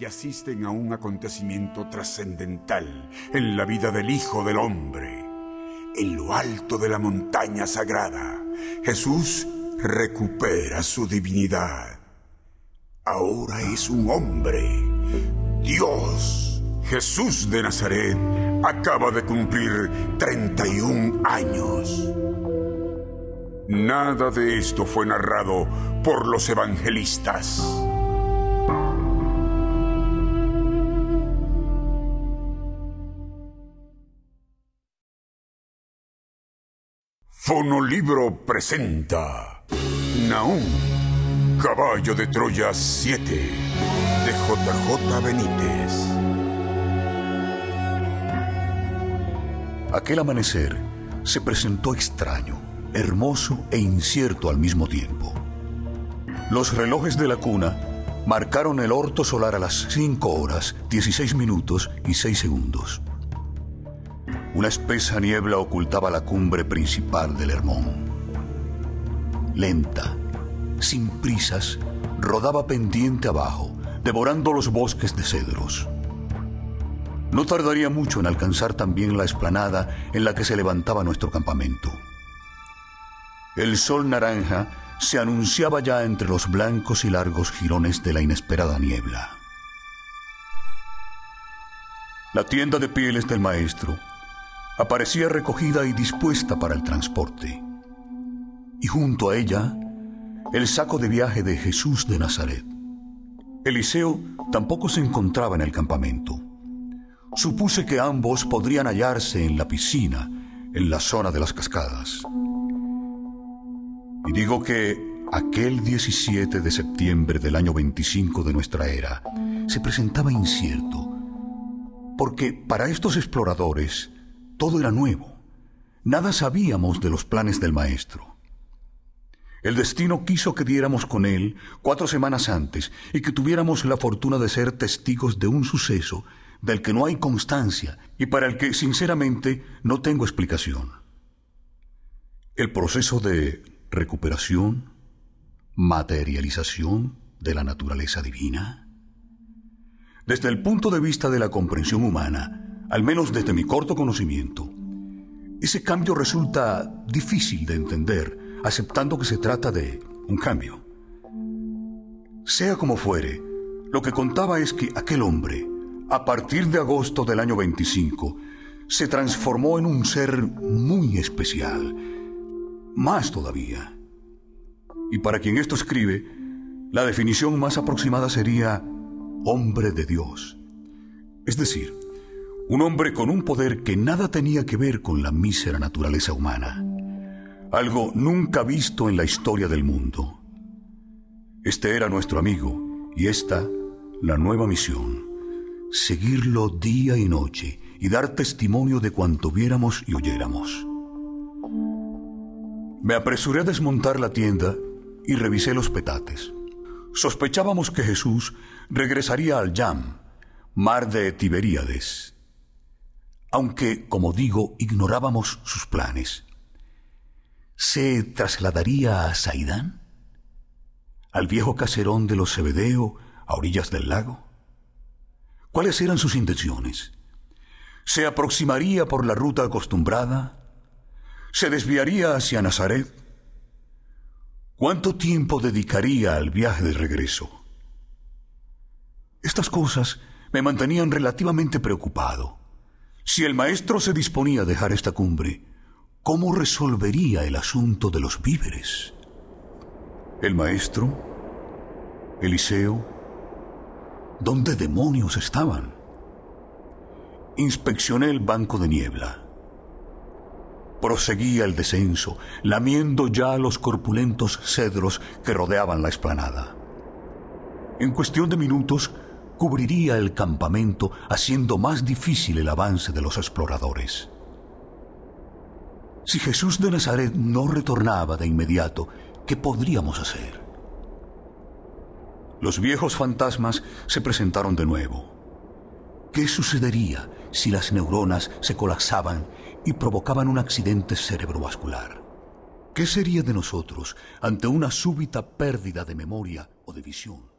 y asisten a un acontecimiento trascendental en la vida del Hijo del Hombre. En lo alto de la montaña sagrada, Jesús recupera su divinidad. Ahora es un hombre, Dios. Jesús de Nazaret acaba de cumplir 31 años. Nada de esto fue narrado por los evangelistas. Fonolibro presenta Naúm, Caballo de Troya 7 de JJ Benítez. Aquel amanecer se presentó extraño, hermoso e incierto al mismo tiempo. Los relojes de la cuna marcaron el orto solar a las 5 horas, 16 minutos y 6 segundos. Una espesa niebla ocultaba la cumbre principal del Hermón. Lenta, sin prisas, rodaba pendiente abajo, devorando los bosques de cedros. No tardaría mucho en alcanzar también la explanada en la que se levantaba nuestro campamento. El sol naranja se anunciaba ya entre los blancos y largos jirones de la inesperada niebla. La tienda de pieles del maestro aparecía recogida y dispuesta para el transporte. Y junto a ella, el saco de viaje de Jesús de Nazaret. Eliseo tampoco se encontraba en el campamento. Supuse que ambos podrían hallarse en la piscina, en la zona de las cascadas. Y digo que aquel 17 de septiembre del año 25 de nuestra era se presentaba incierto, porque para estos exploradores, todo era nuevo. Nada sabíamos de los planes del maestro. El destino quiso que diéramos con él cuatro semanas antes y que tuviéramos la fortuna de ser testigos de un suceso del que no hay constancia y para el que sinceramente no tengo explicación. El proceso de recuperación, materialización de la naturaleza divina. Desde el punto de vista de la comprensión humana, al menos desde mi corto conocimiento, ese cambio resulta difícil de entender, aceptando que se trata de un cambio. Sea como fuere, lo que contaba es que aquel hombre, a partir de agosto del año 25, se transformó en un ser muy especial, más todavía. Y para quien esto escribe, la definición más aproximada sería hombre de Dios. Es decir, un hombre con un poder que nada tenía que ver con la mísera naturaleza humana, algo nunca visto en la historia del mundo. Este era nuestro amigo y esta la nueva misión, seguirlo día y noche y dar testimonio de cuanto viéramos y oyéramos. Me apresuré a desmontar la tienda y revisé los petates. Sospechábamos que Jesús regresaría al Yam, mar de Tiberíades aunque, como digo, ignorábamos sus planes. ¿Se trasladaría a Saidán? ¿Al viejo caserón de los Cebedeo, a orillas del lago? ¿Cuáles eran sus intenciones? ¿Se aproximaría por la ruta acostumbrada? ¿Se desviaría hacia Nazaret? ¿Cuánto tiempo dedicaría al viaje de regreso? Estas cosas me mantenían relativamente preocupado. Si el maestro se disponía a dejar esta cumbre, ¿cómo resolvería el asunto de los víveres? ¿El maestro? ¿Eliseo? ¿Dónde demonios estaban? Inspeccioné el banco de niebla. Proseguía el descenso, lamiendo ya los corpulentos cedros que rodeaban la explanada. En cuestión de minutos cubriría el campamento haciendo más difícil el avance de los exploradores. Si Jesús de Nazaret no retornaba de inmediato, ¿qué podríamos hacer? Los viejos fantasmas se presentaron de nuevo. ¿Qué sucedería si las neuronas se colapsaban y provocaban un accidente cerebrovascular? ¿Qué sería de nosotros ante una súbita pérdida de memoria o de visión?